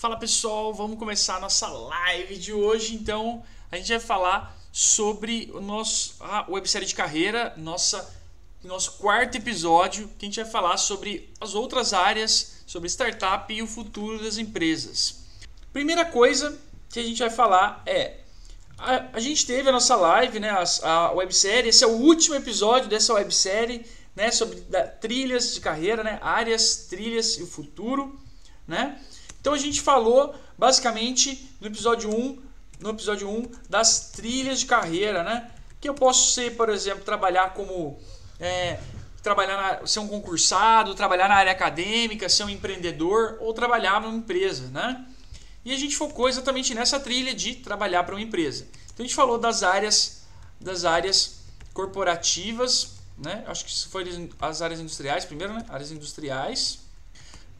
Fala pessoal, vamos começar a nossa live de hoje. Então, a gente vai falar sobre o nosso a websérie de carreira, nossa nosso quarto episódio, que a gente vai falar sobre as outras áreas, sobre startup e o futuro das empresas. Primeira coisa que a gente vai falar é a, a gente teve a nossa live, né, a, a websérie, esse é o último episódio dessa websérie, né, sobre da, trilhas de carreira, né, áreas, trilhas e o futuro, né? Então a gente falou basicamente no episódio 1, no episódio 1 das trilhas de carreira, né? Que eu posso ser, por exemplo, trabalhar como é, trabalhar na, ser um concursado, trabalhar na área acadêmica, ser um empreendedor ou trabalhar numa empresa, né? E a gente focou exatamente nessa trilha de trabalhar para uma empresa. Então a gente falou das áreas das áreas corporativas, né? Acho que foi as áreas industriais primeiro, né? Áreas industriais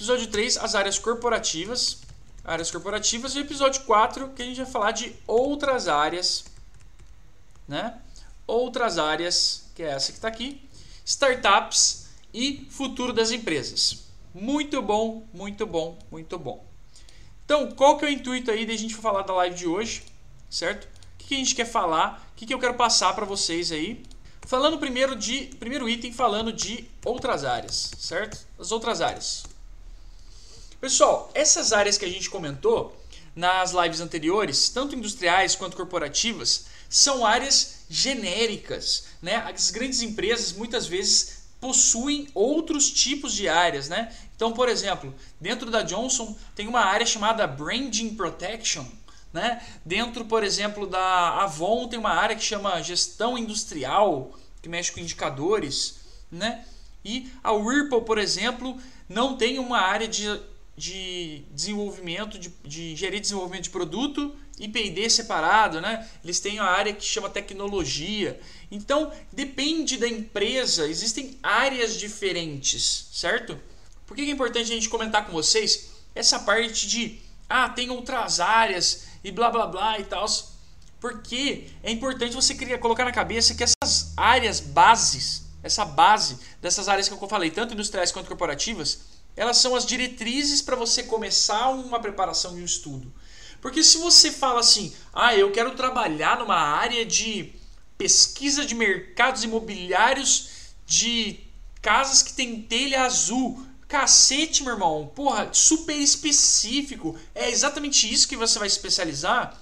Episódio 3, as áreas corporativas. Áreas corporativas. E episódio 4, que a gente vai falar de outras áreas. Né? Outras áreas, que é essa que está aqui. Startups e futuro das empresas. Muito bom, muito bom, muito bom. Então, qual que é o intuito aí da gente falar da live de hoje, certo? O que, a gente quer falar? O que, que eu quero passar para vocês aí? Falando primeiro de primeiro item, falando de outras áreas, certo? As outras áreas. Pessoal, essas áreas que a gente comentou nas lives anteriores, tanto industriais quanto corporativas, são áreas genéricas. Né? As grandes empresas muitas vezes possuem outros tipos de áreas. Né? Então, por exemplo, dentro da Johnson tem uma área chamada Branding Protection. Né? Dentro, por exemplo, da Avon tem uma área que chama Gestão Industrial, que mexe com indicadores. Né? E a Whirlpool, por exemplo, não tem uma área de de desenvolvimento, de, de gerir desenvolvimento de produto e P&D separado, né? Eles têm a área que chama tecnologia. Então, depende da empresa, existem áreas diferentes, certo? Por que é importante a gente comentar com vocês essa parte de, ah, tem outras áreas e blá blá blá e tal? Porque é importante você criar, colocar na cabeça que essas áreas bases, essa base dessas áreas que eu falei, tanto industriais quanto corporativas, elas são as diretrizes para você começar uma preparação e um estudo. Porque se você fala assim, ah, eu quero trabalhar numa área de pesquisa de mercados imobiliários de casas que tem telha azul. Cacete, meu irmão. Porra, super específico. É exatamente isso que você vai especializar.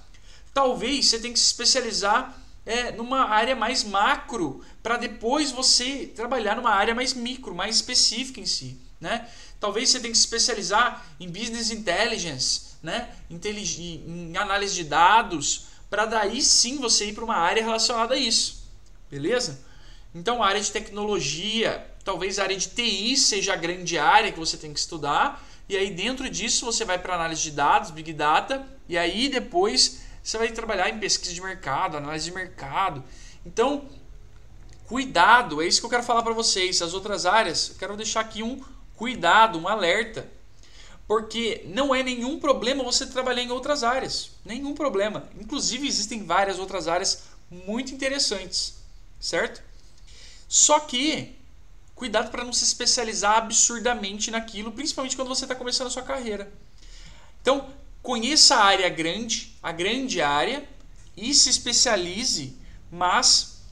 Talvez você tenha que se especializar é, numa área mais macro para depois você trabalhar numa área mais micro, mais específica em si. Né? Talvez você tenha que se especializar em business intelligence, né? em análise de dados, para daí sim você ir para uma área relacionada a isso. Beleza? Então, área de tecnologia, talvez a área de TI seja a grande área que você tem que estudar. E aí, dentro disso, você vai para análise de dados, Big Data. E aí, depois, você vai trabalhar em pesquisa de mercado, análise de mercado. Então, cuidado, é isso que eu quero falar para vocês. As outras áreas, eu quero deixar aqui um cuidado, um alerta. Porque não é nenhum problema você trabalhar em outras áreas. Nenhum problema. Inclusive, existem várias outras áreas muito interessantes, certo? Só que, cuidado para não se especializar absurdamente naquilo, principalmente quando você está começando a sua carreira. Então, conheça a área grande, a grande área, e se especialize, mas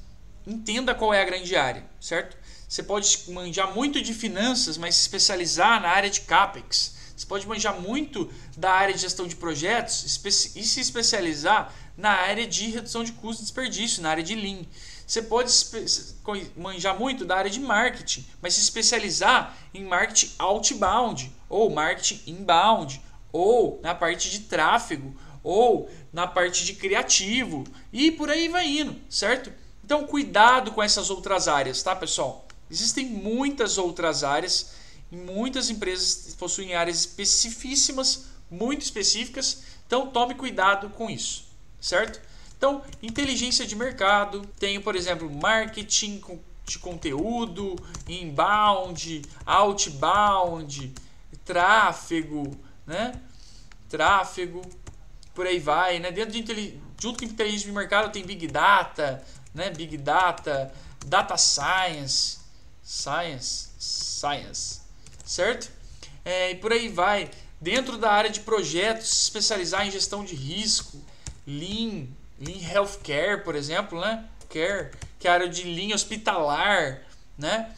entenda qual é a grande área, certo? Você pode manjar muito de finanças, mas se especializar na área de CAPEX. Você pode manjar muito da área de gestão de projetos e se especializar na área de redução de custo e desperdício, na área de Lean. Você pode manjar muito da área de marketing, mas se especializar em marketing outbound, ou marketing inbound, ou na parte de tráfego, ou na parte de criativo, e por aí vai indo, certo? Então, cuidado com essas outras áreas, tá, pessoal? Existem muitas outras áreas muitas empresas possuem áreas especificíssimas, muito específicas, então tome cuidado com isso, certo? Então, inteligência de mercado, tem, por exemplo, marketing de conteúdo, inbound, outbound, tráfego, né? Tráfego, por aí vai, né? Dentro de junto com inteligência de mercado tem big data, né? Big data, data science, Science, Science, certo? É, e por aí vai. Dentro da área de projetos, se especializar em gestão de risco, Lean, Lean Healthcare, por exemplo, né? Care, que é a área de Lean hospitalar, né?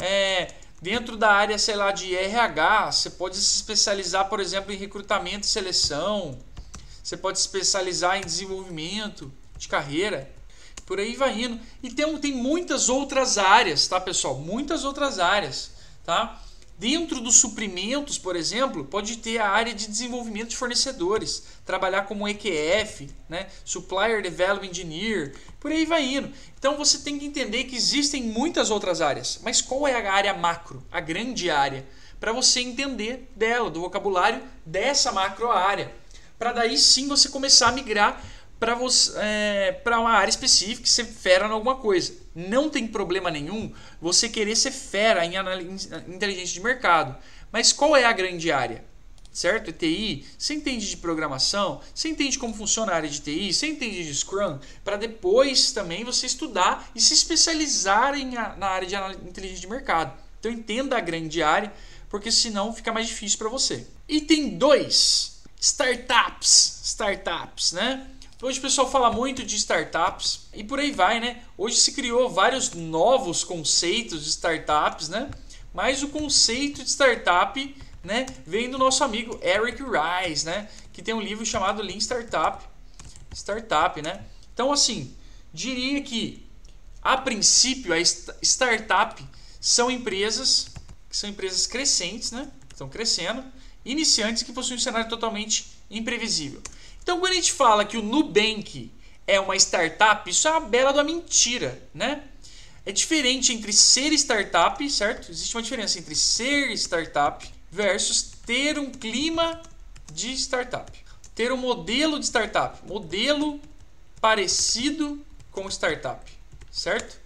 É, dentro da área, sei lá, de RH, você pode se especializar, por exemplo, em recrutamento e seleção. Você pode se especializar em desenvolvimento de carreira. Por aí vai indo. E tem, tem muitas outras áreas, tá, pessoal? Muitas outras áreas, tá? Dentro dos suprimentos, por exemplo, pode ter a área de desenvolvimento de fornecedores, trabalhar como EQF, né? Supplier Development Engineer, por aí vai indo. Então você tem que entender que existem muitas outras áreas, mas qual é a área macro, a grande área, para você entender dela, do vocabulário dessa macro área, para daí sim você começar a migrar para é, uma área específica, ser fera em alguma coisa. Não tem problema nenhum você querer ser fera em inteligência de mercado. Mas qual é a grande área? Certo? TI, você entende de programação, você entende como funciona a área de TI, você entende de Scrum, para depois também você estudar e se especializar em, na área de inteligência de mercado. Então entenda a grande área, porque senão fica mais difícil para você. Item 2, startups. Startups, né? Hoje o pessoal fala muito de startups e por aí vai, né? Hoje se criou vários novos conceitos de startups, né? Mas o conceito de startup, né, vem do nosso amigo Eric Rice, né, que tem um livro chamado Lean Startup. Startup, né? Então assim, diria que a princípio a startup são empresas que são empresas crescentes, né? Estão crescendo, iniciantes que possuem um cenário totalmente imprevisível. Então, quando a gente fala que o Nubank é uma startup, isso é uma bela da mentira, né? É diferente entre ser startup, certo? Existe uma diferença entre ser startup versus ter um clima de startup. Ter um modelo de startup, modelo parecido com startup, certo?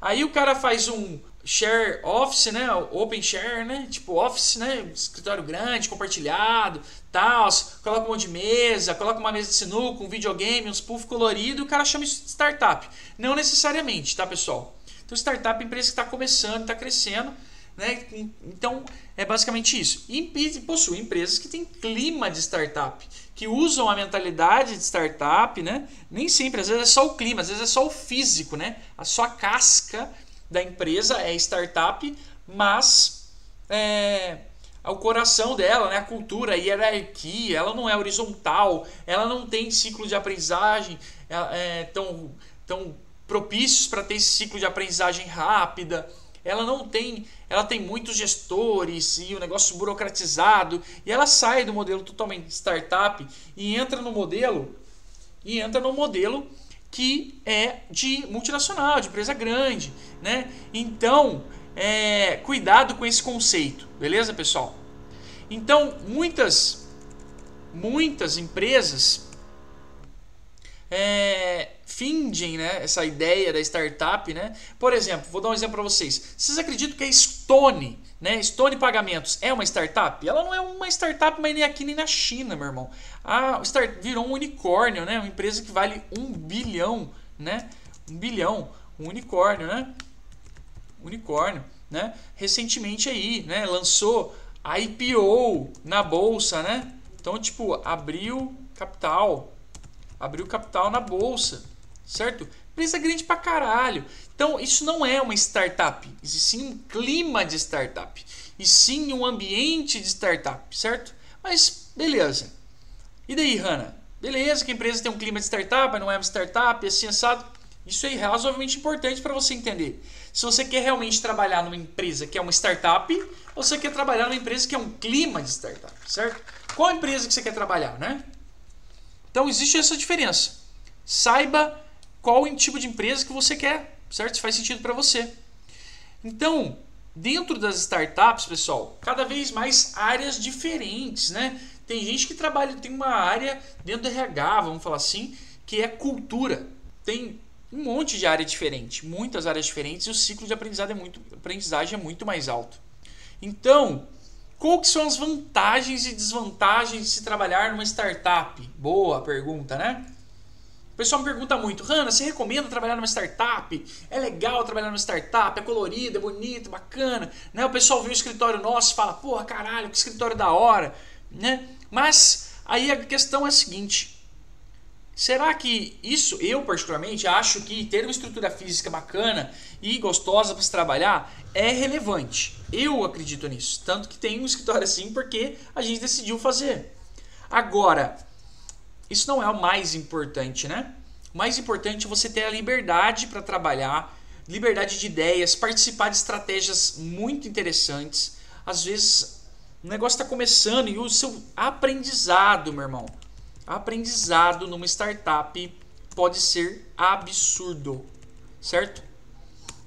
Aí o cara faz um share office, né? Open share, né? Tipo office, né? Escritório grande, compartilhado, tal. Coloca um monte de mesa, coloca uma mesa de sinuca, um videogame, uns puff colorido, o cara chama isso de startup. Não necessariamente, tá, pessoal? Então, startup é empresa que está começando, está crescendo, né? Então, é basicamente isso. E possui empresas que têm clima de startup, que usam a mentalidade de startup, né? Nem sempre, às vezes é só o clima, às vezes é só o físico, né? A sua casca da empresa é startup, mas é, o coração dela, né, a cultura, a hierarquia, ela não é horizontal, ela não tem ciclo de aprendizagem é, tão, tão propícios para ter esse ciclo de aprendizagem rápida. Ela não tem, ela tem muitos gestores e o negócio burocratizado e ela sai do modelo totalmente startup e entra no modelo e entra no modelo que é de multinacional, de empresa grande, né? Então, é, cuidado com esse conceito, beleza, pessoal? Então, muitas, muitas empresas é, fingem né, essa ideia da startup, né? Por exemplo, vou dar um exemplo para vocês. Vocês acreditam que a Stone né? Stone Pagamentos é uma startup? Ela não é uma startup, mas nem aqui nem na China, meu irmão. A start virou um unicórnio, né? Uma empresa que vale um bilhão, né? Um bilhão, um unicórnio, né? Unicórnio, né? Recentemente aí, né? Lançou a IPO na bolsa, né? Então, tipo, abriu capital, abriu capital na bolsa, certo? Empresa grande pra caralho. Então, isso não é uma startup, existe sim um clima de startup, e sim um ambiente de startup, certo? Mas, beleza. E daí, Hanna? Beleza que a empresa tem um clima de startup, não é uma startup, é sensado. Isso é razoavelmente importante para você entender. Se você quer realmente trabalhar numa empresa que é uma startup, ou você quer trabalhar numa empresa que é um clima de startup, certo? Qual empresa que você quer trabalhar, né? Então existe essa diferença. Saiba qual o tipo de empresa que você quer certo? Se faz sentido para você. Então, dentro das startups, pessoal, cada vez mais áreas diferentes, né? Tem gente que trabalha, tem uma área dentro do RH, vamos falar assim, que é cultura. Tem um monte de área diferente, muitas áreas diferentes e o ciclo de aprendizado é muito, aprendizagem é muito mais alto. Então, qual que são as vantagens e desvantagens de se trabalhar numa startup? Boa pergunta, né? Pessoal me pergunta muito, Hanna, você recomenda trabalhar numa startup? É legal trabalhar numa startup? É colorido, é bonito, bacana? Né? O pessoal vê o escritório nosso e fala, porra, caralho, que escritório da hora. né? Mas aí a questão é a seguinte: será que isso, eu particularmente acho que ter uma estrutura física bacana e gostosa para se trabalhar é relevante. Eu acredito nisso, tanto que tem um escritório assim porque a gente decidiu fazer. Agora, isso não é o mais importante, né? O mais importante é você ter a liberdade para trabalhar, liberdade de ideias, participar de estratégias muito interessantes. Às vezes o negócio está começando e o seu aprendizado, meu irmão, aprendizado numa startup pode ser absurdo, certo?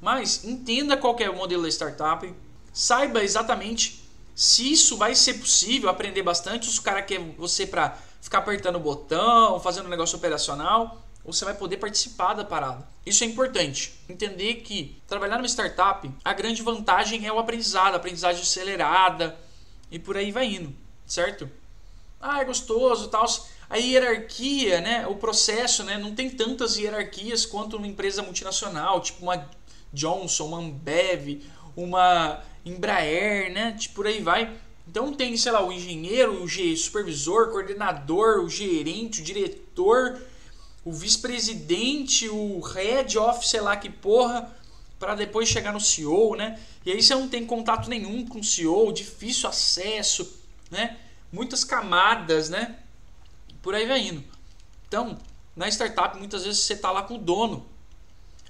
Mas entenda qual é o modelo da startup, saiba exatamente se isso vai ser possível, aprender bastante, se o cara quer você para ficar apertando o botão, fazendo um negócio operacional, você vai poder participar da parada. Isso é importante. Entender que trabalhar numa startup, a grande vantagem é o aprendizado, aprendizagem acelerada e por aí vai indo, certo? Ah, é gostoso, tal. A hierarquia, né, o processo, né, não tem tantas hierarquias quanto uma empresa multinacional, tipo uma Johnson, uma Ambev, uma Embraer, né, tipo por aí vai. Então tem, sei lá, o engenheiro, o supervisor, o coordenador, o gerente, o diretor, o vice-presidente, o head of, sei lá que porra, para depois chegar no CEO, né? E aí você não tem contato nenhum com o CEO, difícil acesso, né? Muitas camadas, né? Por aí vai indo. Então, na startup, muitas vezes você tá lá com o dono.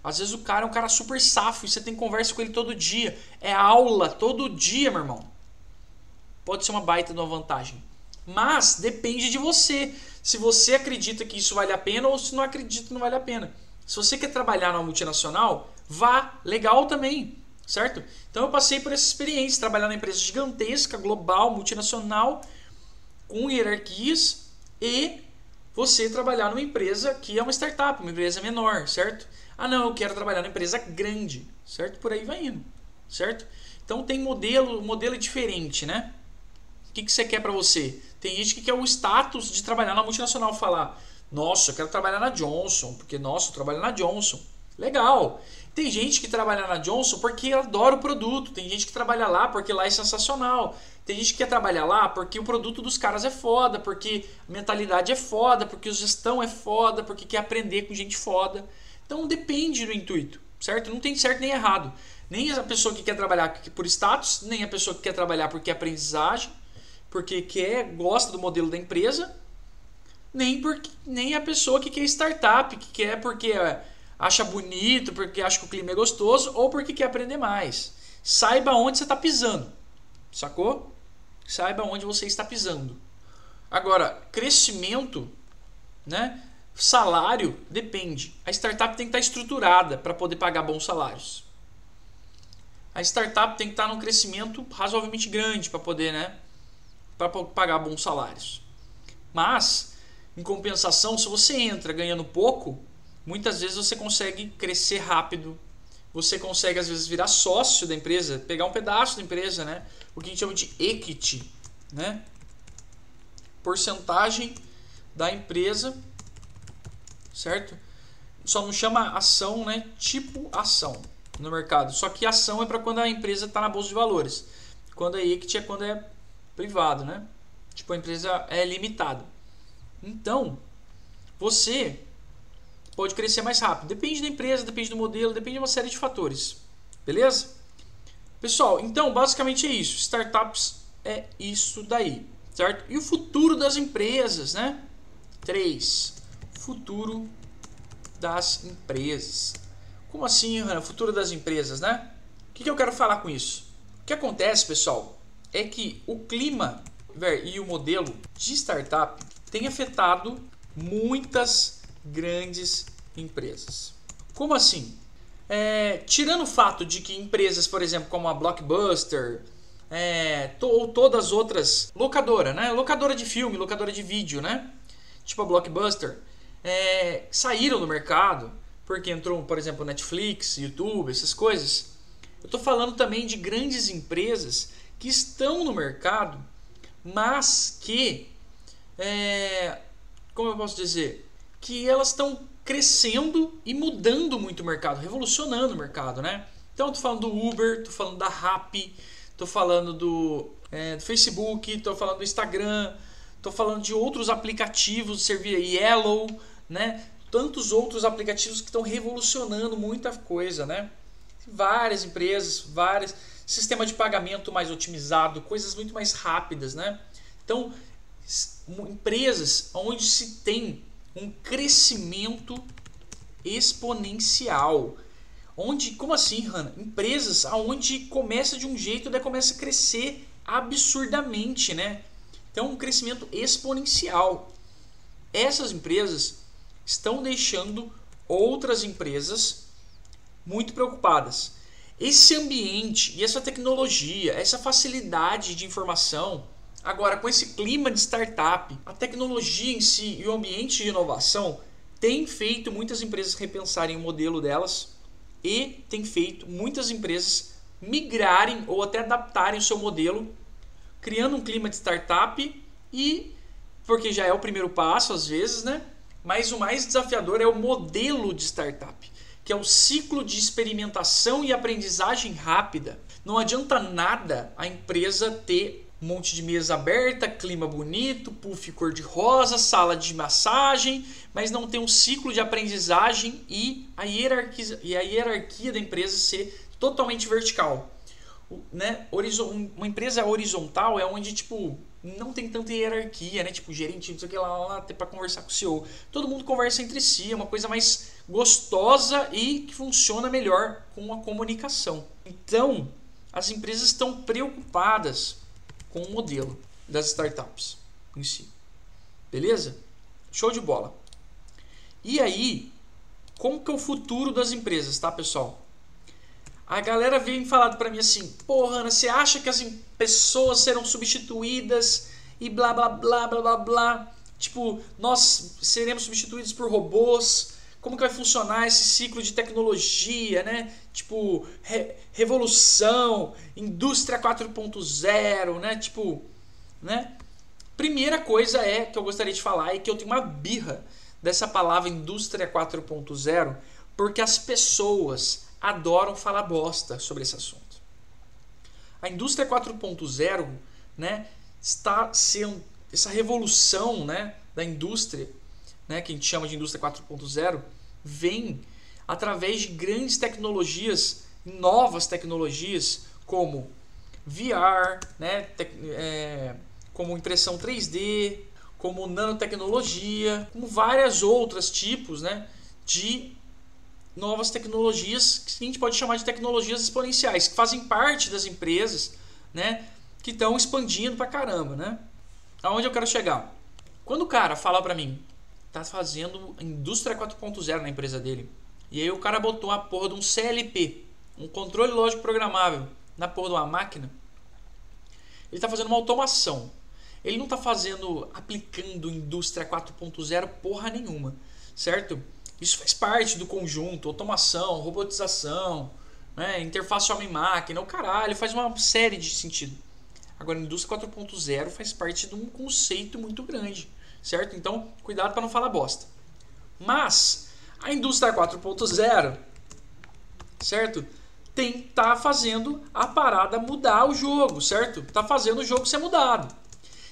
Às vezes o cara é um cara super safo e você tem conversa com ele todo dia. É aula todo dia, meu irmão. Pode ser uma baita de uma vantagem. Mas depende de você. Se você acredita que isso vale a pena ou se não acredita que não vale a pena. Se você quer trabalhar numa multinacional, vá, legal também, certo? Então eu passei por essa experiência, trabalhar numa empresa gigantesca, global, multinacional, com hierarquias e você trabalhar numa empresa que é uma startup, uma empresa menor, certo? Ah, não, eu quero trabalhar numa empresa grande, certo? Por aí vai indo, certo? Então tem modelo, modelo diferente, né? O que, que você quer para você? Tem gente que quer o status de trabalhar na multinacional, falar, nossa, eu quero trabalhar na Johnson, porque nossa, eu trabalho na Johnson. Legal. Tem gente que trabalha na Johnson porque adora o produto. Tem gente que trabalha lá porque lá é sensacional. Tem gente que quer trabalhar lá porque o produto dos caras é foda, porque a mentalidade é foda, porque a gestão é foda, porque quer aprender com gente foda. Então depende do intuito, certo? Não tem certo nem errado. Nem a pessoa que quer trabalhar por status, nem a pessoa que quer trabalhar porque é aprendizagem, porque quer, gosta do modelo da empresa, nem, porque, nem a pessoa que quer startup, que quer porque acha bonito, porque acha que o clima é gostoso ou porque quer aprender mais. Saiba onde você está pisando, sacou? Saiba onde você está pisando. Agora, crescimento, né? Salário depende. A startup tem que estar estruturada para poder pagar bons salários. A startup tem que estar num crescimento razoavelmente grande para poder, né? Para pagar bons salários. Mas, em compensação, se você entra ganhando pouco, muitas vezes você consegue crescer rápido. Você consegue, às vezes, virar sócio da empresa, pegar um pedaço da empresa, né? O que a gente chama de equity, né? Porcentagem da empresa, certo? Só não chama ação, né? Tipo ação no mercado. Só que ação é para quando a empresa está na bolsa de valores. Quando é equity é quando é privado, né? Tipo, a empresa é limitada. Então, você pode crescer mais rápido. Depende da empresa, depende do modelo, depende de uma série de fatores. Beleza? Pessoal, então basicamente é isso. Startups é isso daí, certo? E o futuro das empresas, né? 3. Futuro das empresas. Como assim, Hanna? Futuro das empresas, né? O que, que eu quero falar com isso? O que acontece, pessoal, é que o clima e o modelo de startup tem afetado muitas grandes empresas. Como assim? É, tirando o fato de que empresas, por exemplo, como a Blockbuster, é, to, ou todas as outras, locadora, né? Locadora de filme, locadora de vídeo, né? Tipo a Blockbuster, é, saíram do mercado porque entrou, por exemplo, Netflix, YouTube, essas coisas. Eu estou falando também de grandes empresas que estão no mercado, mas que, é, como eu posso dizer, que elas estão crescendo e mudando muito o mercado, revolucionando o mercado, né? Então, estou falando do Uber, estou falando da Rappi, tô falando do, é, do Facebook, tô falando do Instagram, tô falando de outros aplicativos, servir Yellow, né? Tantos outros aplicativos que estão revolucionando muita coisa, né? Várias empresas, várias sistema de pagamento mais otimizado, coisas muito mais rápidas, né? Então, empresas onde se tem um crescimento exponencial. Onde, como assim, Hanna? Empresas onde começa de um jeito e começa a crescer absurdamente, né? Então, um crescimento exponencial. Essas empresas estão deixando outras empresas muito preocupadas. Esse ambiente e essa tecnologia, essa facilidade de informação, agora com esse clima de startup, a tecnologia em si e o ambiente de inovação tem feito muitas empresas repensarem o modelo delas e tem feito muitas empresas migrarem ou até adaptarem o seu modelo, criando um clima de startup e porque já é o primeiro passo às vezes, né? Mas o mais desafiador é o modelo de startup que é o ciclo de experimentação e aprendizagem rápida. Não adianta nada a empresa ter um monte de mesa aberta, clima bonito, puff cor-de-rosa, sala de massagem, mas não ter um ciclo de aprendizagem e a hierarquia, e a hierarquia da empresa ser totalmente vertical. Né? Uma empresa horizontal é onde tipo não tem tanta hierarquia, né? Tipo, gerente, não sei o que lá, lá, lá para conversar com o CEO. Todo mundo conversa entre si, é uma coisa mais gostosa e que funciona melhor com a comunicação. Então, as empresas estão preocupadas com o modelo das startups em si. Beleza? Show de bola. E aí, como que é o futuro das empresas, tá, pessoal? A galera vem falado para mim assim: "Porra, Ana, você acha que as pessoas serão substituídas e blá blá blá blá blá blá? Tipo, nós seremos substituídos por robôs?" como que vai funcionar esse ciclo de tecnologia, né? Tipo, re revolução, indústria 4.0, né? Tipo, né? Primeira coisa é que eu gostaria de falar é que eu tenho uma birra dessa palavra indústria 4.0, porque as pessoas adoram falar bosta sobre esse assunto. A indústria 4.0, né, está sendo essa revolução, né, da indústria né, que a gente chama de indústria 4.0, vem através de grandes tecnologias, novas tecnologias, como VR, né, é, como impressão 3D, como nanotecnologia, como várias outras tipos né, de novas tecnologias que a gente pode chamar de tecnologias exponenciais, que fazem parte das empresas né, que estão expandindo pra caramba. Né? Aonde eu quero chegar? Quando o cara fala para mim, tá fazendo indústria 4.0 na empresa dele. E aí o cara botou a porra de um CLP, um controle lógico programável, na porra de uma máquina. Ele está fazendo uma automação. Ele não está fazendo, aplicando indústria 4.0 porra nenhuma, certo? Isso faz parte do conjunto, automação, robotização, né, interface homem-máquina, o caralho, faz uma série de sentido. Agora, a indústria 4.0 faz parte de um conceito muito grande certo? Então, cuidado para não falar bosta. Mas a indústria 4.0, certo? Tem tá fazendo a parada mudar o jogo, certo? Tá fazendo o jogo ser mudado.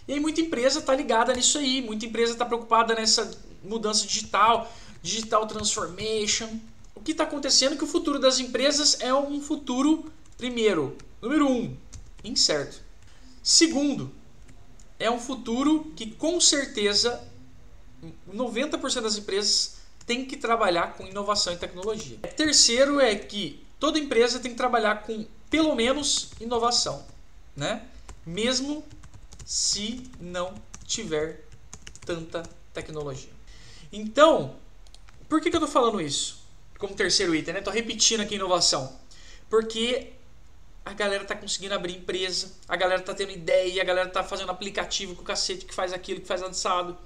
E aí muita empresa tá ligada nisso aí, muita empresa tá preocupada nessa mudança digital, digital transformation. O que está acontecendo é que o futuro das empresas é um futuro, primeiro, número um, incerto. Segundo, é um futuro que com certeza 90% das empresas tem que trabalhar com inovação e tecnologia. Terceiro é que toda empresa tem que trabalhar com pelo menos inovação, né? Mesmo se não tiver tanta tecnologia. Então, por que, que eu estou falando isso? Como terceiro item, né? Repetindo aqui inovação. Porque a galera tá conseguindo abrir empresa, a galera tá tendo ideia, a galera tá fazendo aplicativo com o cacete que faz aquilo, que faz lançado.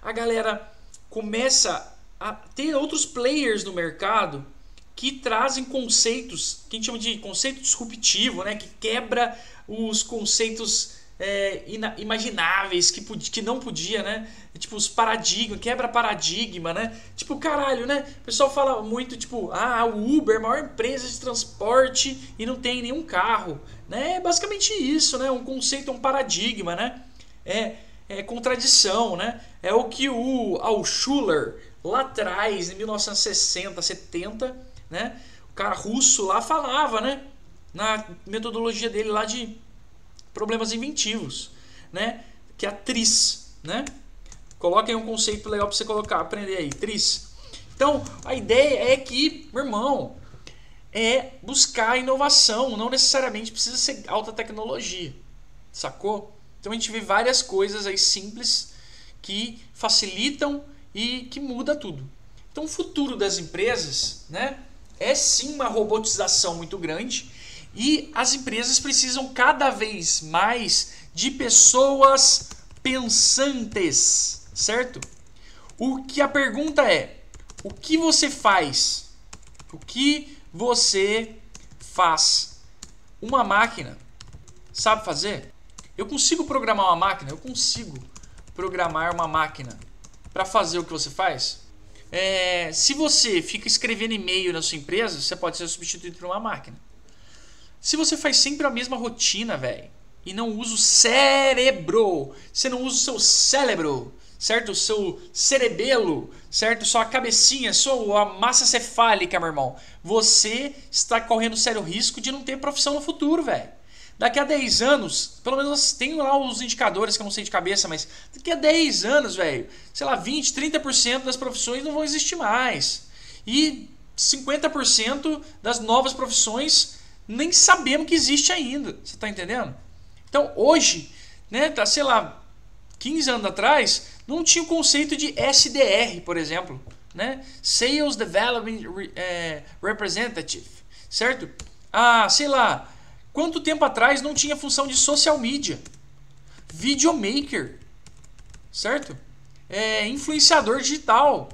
A galera começa a ter outros players no mercado que trazem conceitos que a gente chama de conceito disruptivo, né? que quebra os conceitos é, imagináveis que, que não podia, né? Tipo, os paradigmas, quebra paradigma, né? Tipo, caralho, né? O pessoal fala muito, tipo, ah, o Uber é maior empresa de transporte e não tem nenhum carro, Né? É basicamente isso, né? Um conceito, um paradigma, né? É, é contradição, né? É o que o Altshuler lá atrás, em 1960, 70, né? O cara russo lá falava, né? Na metodologia dele lá de problemas inventivos, né? Que é a TRIS, né? Coloquem um conceito legal para você colocar, aprender aí, TRIS. Então, a ideia é que, meu irmão, é buscar inovação, não necessariamente precisa ser alta tecnologia, sacou? Então a gente vê várias coisas aí simples que facilitam e que muda tudo. Então o futuro das empresas, né, é sim uma robotização muito grande e as empresas precisam cada vez mais de pessoas pensantes, certo? O que a pergunta é: o que você faz? O que você faz? Uma máquina sabe fazer? Eu consigo programar uma máquina? Eu consigo programar uma máquina para fazer o que você faz? É, se você fica escrevendo e-mail na sua empresa, você pode ser substituído por uma máquina. Se você faz sempre a mesma rotina, velho, e não usa o cérebro, você não usa o seu cérebro, certo? O seu cerebelo, certo? Sua cabecinha, sua massa cefálica, meu irmão. Você está correndo sério risco de não ter profissão no futuro, velho. Daqui a 10 anos, pelo menos tem lá os indicadores que eu não sei de cabeça, mas daqui a 10 anos, velho, sei lá, 20, 30% das profissões não vão existir mais. E 50% das novas profissões nem sabemos que existe ainda. Você está entendendo? Então, hoje, né, tá, sei lá, 15 anos atrás, não tinha o conceito de SDR, por exemplo, né? Sales Development é, Representative, certo? Ah, sei lá, quanto tempo atrás não tinha função de social media, videomaker, certo? É, influenciador digital,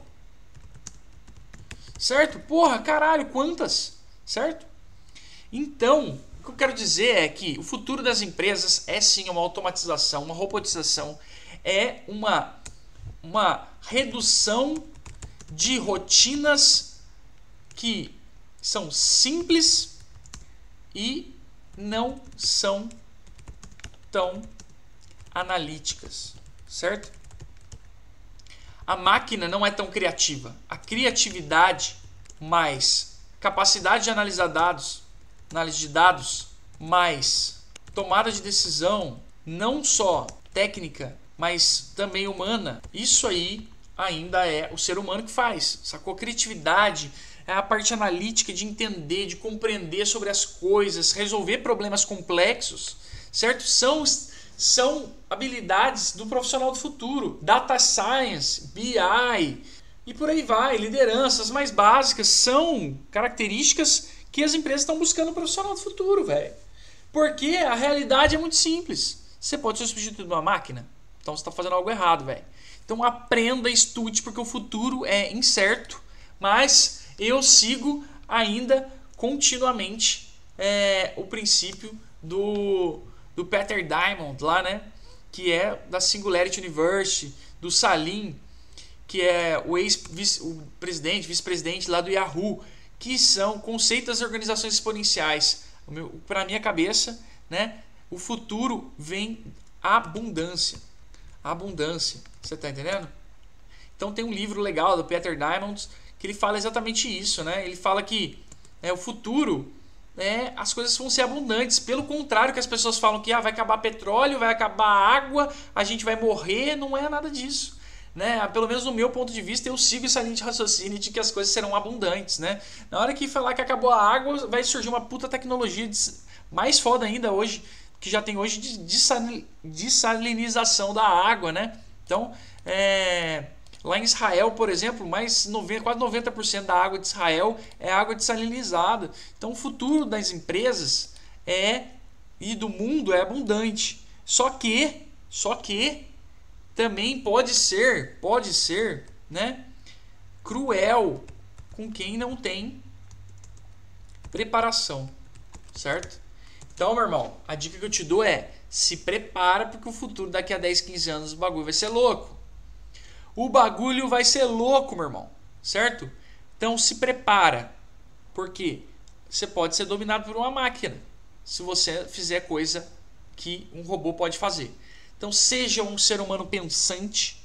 certo? Porra, caralho, quantas, certo? Então, o que eu quero dizer é que o futuro das empresas é sim uma automatização, uma robotização, é uma, uma redução de rotinas que são simples e não são tão analíticas, certo? A máquina não é tão criativa. A criatividade mais capacidade de analisar dados análise de dados, mais tomada de decisão, não só técnica, mas também humana. Isso aí ainda é o ser humano que faz. Sacou? Criatividade é a parte analítica de entender, de compreender sobre as coisas, resolver problemas complexos, certo? São são habilidades do profissional do futuro. Data Science, BI e por aí vai. Lideranças mais básicas são características que as empresas estão buscando um profissional do futuro, velho. Porque a realidade é muito simples. Você pode ser substituído por uma máquina. Então você está fazendo algo errado, velho. Então aprenda, estude, porque o futuro é incerto. Mas eu sigo ainda continuamente é, o princípio do, do Peter Diamond lá, né? Que é da Singularity University, do Salim, que é o ex-presidente, vice-presidente lá do Yahoo que são conceitos das organizações exponenciais. Para minha cabeça, né, o futuro vem abundância. Abundância. Você está entendendo? Então tem um livro legal do Peter Diamond que ele fala exatamente isso, né? Ele fala que é, o futuro é, as coisas vão ser abundantes. Pelo contrário, que as pessoas falam que ah, vai acabar petróleo, vai acabar água, a gente vai morrer, não é nada disso né? Pelo menos no meu ponto de vista, eu sigo essa linha de raciocínio de que as coisas serão abundantes, né? Na hora que falar que acabou a água, vai surgir uma puta tecnologia mais foda ainda hoje, que já tem hoje de dessalinização da água, né? Então, é, lá em Israel, por exemplo, mais 90, quase 90% da água de Israel é água dessalinizada. Então, o futuro das empresas é e do mundo é abundante. Só que, só que também pode ser, pode ser, né, cruel com quem não tem preparação, certo? Então, meu irmão, a dica que eu te dou é: se prepara porque o futuro daqui a 10, 15 anos o bagulho vai ser louco. O bagulho vai ser louco, meu irmão, certo? Então se prepara. Porque você pode ser dominado por uma máquina, se você fizer coisa que um robô pode fazer. Então seja um ser humano pensante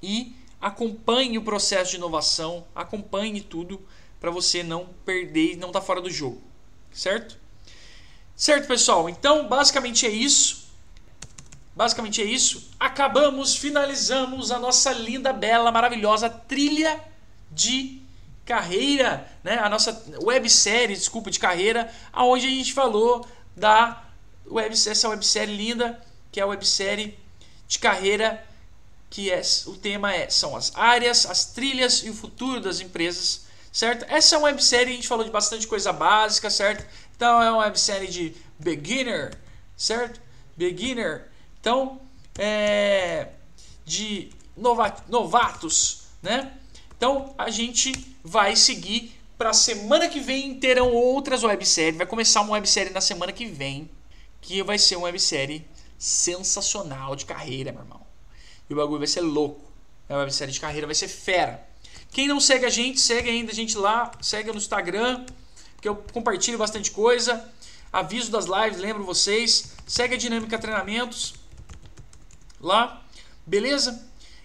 e acompanhe o processo de inovação, acompanhe tudo para você não perder e não estar tá fora do jogo, certo? Certo, pessoal? Então, basicamente é isso. Basicamente é isso. Acabamos, finalizamos a nossa linda, bela, maravilhosa trilha de carreira, né? A nossa websérie, desculpa, de carreira, aonde a gente falou da web, essa websérie linda, que é a websérie de carreira que é o tema é são as áreas, as trilhas e o futuro das empresas, certo? Essa é uma websérie, a gente falou de bastante coisa básica, certo? Então é uma websérie de beginner, certo? Beginner. Então, é de novatos, né? Então, a gente vai seguir para semana que vem terão outras webséries. Vai começar uma websérie na semana que vem, que vai ser uma websérie sensacional de carreira, meu irmão. E o bagulho vai ser louco. É uma websérie de carreira, vai ser fera. Quem não segue a gente, segue ainda a gente lá, segue no Instagram, que eu compartilho bastante coisa. Aviso das lives, lembro vocês. Segue a Dinâmica Treinamentos lá, beleza?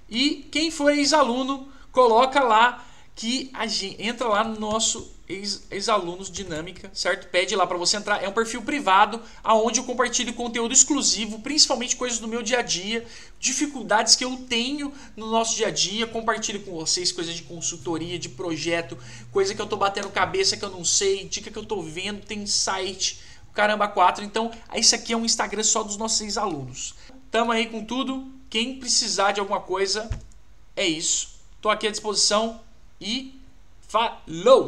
E quem for ex-aluno, coloca lá que a gente entra lá no nosso ex-alunos dinâmica, certo? Pede lá para você entrar. É um perfil privado aonde eu compartilho conteúdo exclusivo, principalmente coisas do meu dia a dia, dificuldades que eu tenho no nosso dia a dia, compartilho com vocês coisas de consultoria, de projeto, coisa que eu tô batendo cabeça que eu não sei, dica que eu tô vendo, tem site, caramba, quatro. Então, isso aqui é um Instagram só dos nossos ex-alunos. Tamo aí com tudo. Quem precisar de alguma coisa, é isso. Tô aqui à disposição e falou!